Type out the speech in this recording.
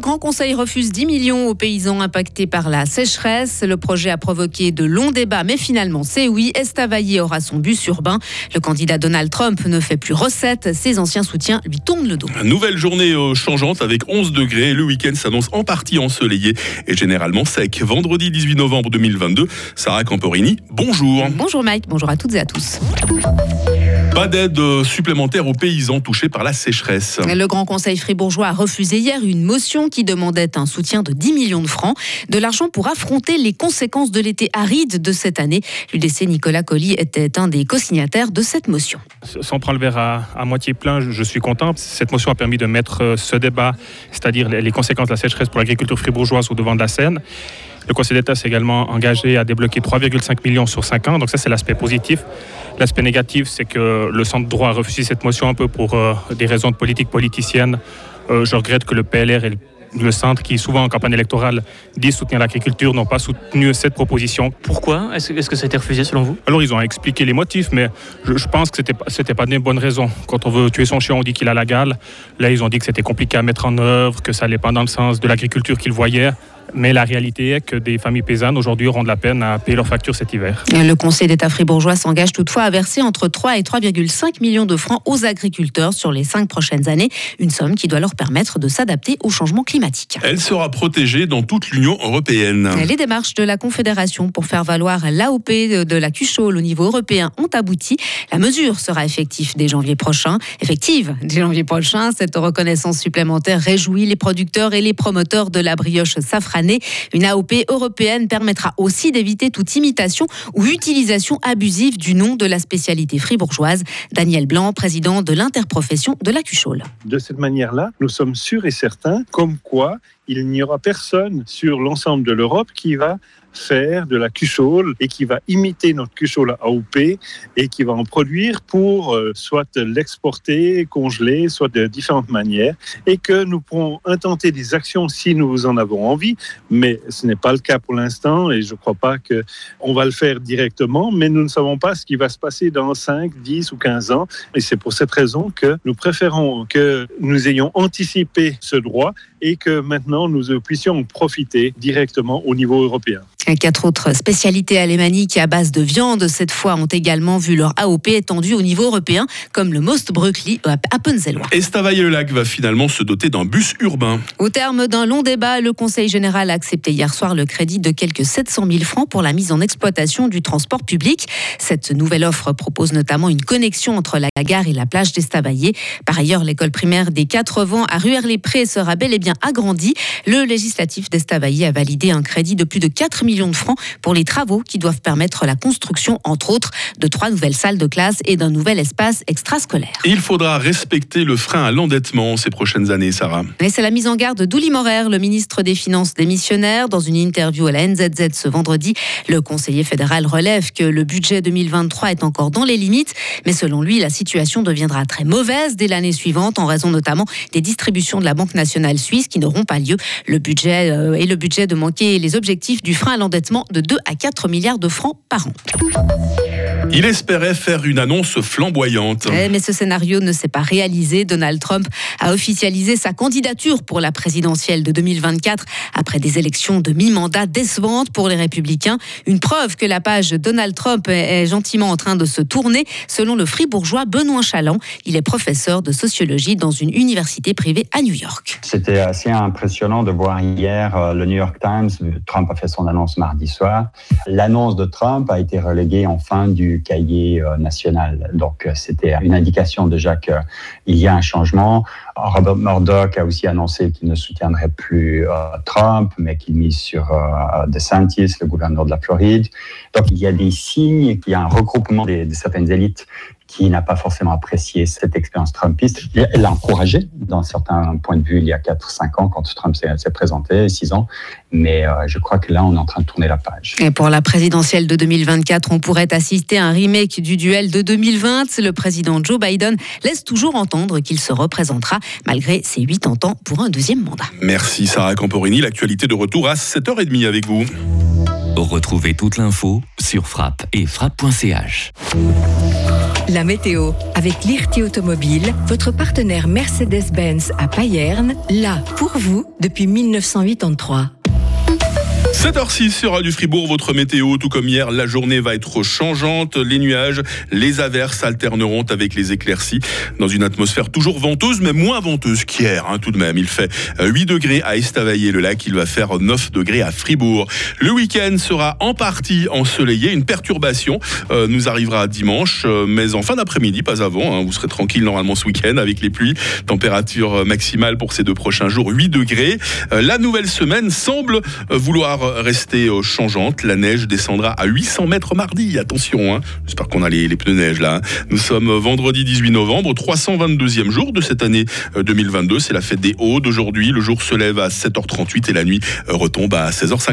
Le Grand Conseil refuse 10 millions aux paysans impactés par la sécheresse. Le projet a provoqué de longs débats, mais finalement, c'est oui. Estavayer aura son bus urbain. Le candidat Donald Trump ne fait plus recette. Ses anciens soutiens lui tournent le dos. Nouvelle journée euh, changeante avec 11 degrés. Le week-end s'annonce en partie ensoleillé et généralement sec. Vendredi 18 novembre 2022, Sarah Camporini, bonjour. Bonjour Mike, bonjour à toutes et à tous. Pas d'aide supplémentaire aux paysans touchés par la sécheresse. Le Grand Conseil fribourgeois a refusé hier une motion qui demandait un soutien de 10 millions de francs, de l'argent pour affronter les conséquences de l'été aride de cette année. L'UDC Nicolas Colli était un des co-signataires de cette motion. Sans prendre le verre à, moitié plein, je, suis content. Cette motion a permis de mettre euh, ce débat, c'est-à-dire les conséquences de la sécheresse pour l'agriculture fribourgeoise au devant de la scène. Le Conseil d'État s'est également engagé à débloquer 3,5 millions sur 5 ans. Donc ça, c'est l'aspect positif. L'aspect négatif, c'est que le centre droit a refusé cette motion un peu pour euh, des raisons de politique politicienne. Euh, je regrette que le PLR et le centre, qui souvent en campagne électorale dit soutenir l'agriculture, n'ont pas soutenu cette proposition. Pourquoi? Est-ce que ça a été refusé selon vous? Alors ils ont expliqué les motifs, mais je, pense que c'était n'était pas des bonnes raisons. Quand on veut tuer son chien, on dit qu'il a la gale. Là, ils ont dit que c'était compliqué à mettre en œuvre, que ça n'allait pas dans le sens de l'agriculture qu'ils voyaient. Mais la réalité est que des familles paysannes aujourd'hui auront de la peine à payer leurs factures cet hiver. Le Conseil d'État fribourgeois s'engage toutefois à verser entre 3 et 3,5 millions de francs aux agriculteurs sur les cinq prochaines années, une somme qui doit leur permettre de s'adapter au changement climatique. Elle sera protégée dans toute l'Union européenne. Les démarches de la Confédération pour faire valoir l'AOP de la Cuchole au niveau européen ont abouti. La mesure sera effective dès janvier prochain. Effective dès janvier prochain, cette reconnaissance supplémentaire réjouit les producteurs et les promoteurs de la brioche une AOP européenne permettra aussi d'éviter toute imitation ou utilisation abusive du nom de la spécialité fribourgeoise. Daniel Blanc, président de l'interprofession de la Cuchole. De cette manière-là, nous sommes sûrs et certains comme quoi il n'y aura personne sur l'ensemble de l'Europe qui va faire de la cuchole et qui va imiter notre cuchole AOP et qui va en produire pour euh, soit l'exporter, congeler, soit de différentes manières et que nous pourrons intenter des actions si nous en avons envie, mais ce n'est pas le cas pour l'instant et je ne crois pas qu'on va le faire directement, mais nous ne savons pas ce qui va se passer dans 5, 10 ou 15 ans et c'est pour cette raison que nous préférons que nous ayons anticipé ce droit et que maintenant nous puissions profiter directement au niveau européen. Quatre autres spécialités alémaniques à base de viande, cette fois, ont également vu leur AOP étendue au niveau européen, comme le Most Brückli à Appenzellois. Estavayer-le-Lac va finalement se doter d'un bus urbain. Au terme d'un long débat, le Conseil général a accepté hier soir le crédit de quelques 700 000 francs pour la mise en exploitation du transport public. Cette nouvelle offre propose notamment une connexion entre la gare et la plage d'Estavayer. Par ailleurs, l'école primaire des Quatre Vents à Ruère-les-Prés sera bel et bien agrandie. Le législatif d'Estavayer a validé un crédit de plus de 4 millions de francs pour les travaux qui doivent permettre la construction, entre autres, de trois nouvelles salles de classe et d'un nouvel espace extrascolaire. il faudra respecter le frein à l'endettement ces prochaines années, Sarah. c'est la mise en garde d'Ouli Morer, le ministre des Finances démissionnaire. Dans une interview à la NZZ ce vendredi, le conseiller fédéral relève que le budget 2023 est encore dans les limites, mais selon lui, la situation deviendra très mauvaise dès l'année suivante en raison notamment des distributions de la Banque nationale suisse qui n'auront pas lieu. Le budget euh, et le budget de manquer les objectifs du frein à l'endettement de 2 à 4 milliards de francs par an. Il espérait faire une annonce flamboyante. Eh, mais ce scénario ne s'est pas réalisé. Donald Trump a officialisé sa candidature pour la présidentielle de 2024 après des élections de mi-mandat décevantes pour les républicains. Une preuve que la page Donald Trump est gentiment en train de se tourner, selon le fribourgeois Benoît Chaland. Il est professeur de sociologie dans une université privée à New York. C'était assez impressionnant de voir hier euh, le New York Times. Trump a fait son annonce mardi soir. L'annonce de Trump a été reléguée en fin du cahier euh, national. Donc, euh, c'était une indication déjà qu'il y a un changement. Robert Murdoch a aussi annoncé qu'il ne soutiendrait plus euh, Trump, mais qu'il mise sur DeSantis, le gouverneur de la Floride. Donc, il y a des signes qu'il y a un regroupement de certaines élites qui n'a pas forcément apprécié cette expérience trumpiste. Elle l'a encouragé dans certains points de vue il y a 4-5 ans quand Trump s'est présenté, 6 ans. Mais euh, je crois que là, on est en train de tourner la page. Et pour la présidentielle de 2024, on pourrait assister à un remake du duel de 2020. Le président Joe Biden laisse toujours entendre qu'il se représentera malgré ses 80 ans pour un deuxième mandat. Merci Sarah Camporini. L'actualité de retour à 7h30 avec vous. Retrouvez toute l'info sur frappe et frappe.ch. La météo, avec l'IRT Automobile, votre partenaire Mercedes-Benz à Payerne, là pour vous depuis 1983. 7h06 sur Radio Fribourg, votre météo, tout comme hier, la journée va être changeante. Les nuages, les averses alterneront avec les éclaircies dans une atmosphère toujours venteuse, mais moins venteuse qu'hier, hein, tout de même. Il fait 8 degrés à Estavayer-le-Lac, il va faire 9 degrés à Fribourg. Le week-end sera en partie ensoleillé, une perturbation euh, nous arrivera dimanche, euh, mais en fin d'après-midi, pas avant. Hein, vous serez tranquille normalement ce week-end avec les pluies. Température maximale pour ces deux prochains jours, 8 degrés. Euh, la nouvelle semaine semble vouloir rester changeante. La neige descendra à 800 mètres mardi. Attention, hein. j'espère qu'on a les, pneus neige là. Hein. Nous sommes vendredi 18 novembre, 322e jour de cette année 2022. C'est la fête des Hauts d'aujourd'hui. Le jour se lève à 7h38 et la nuit retombe à 16h50.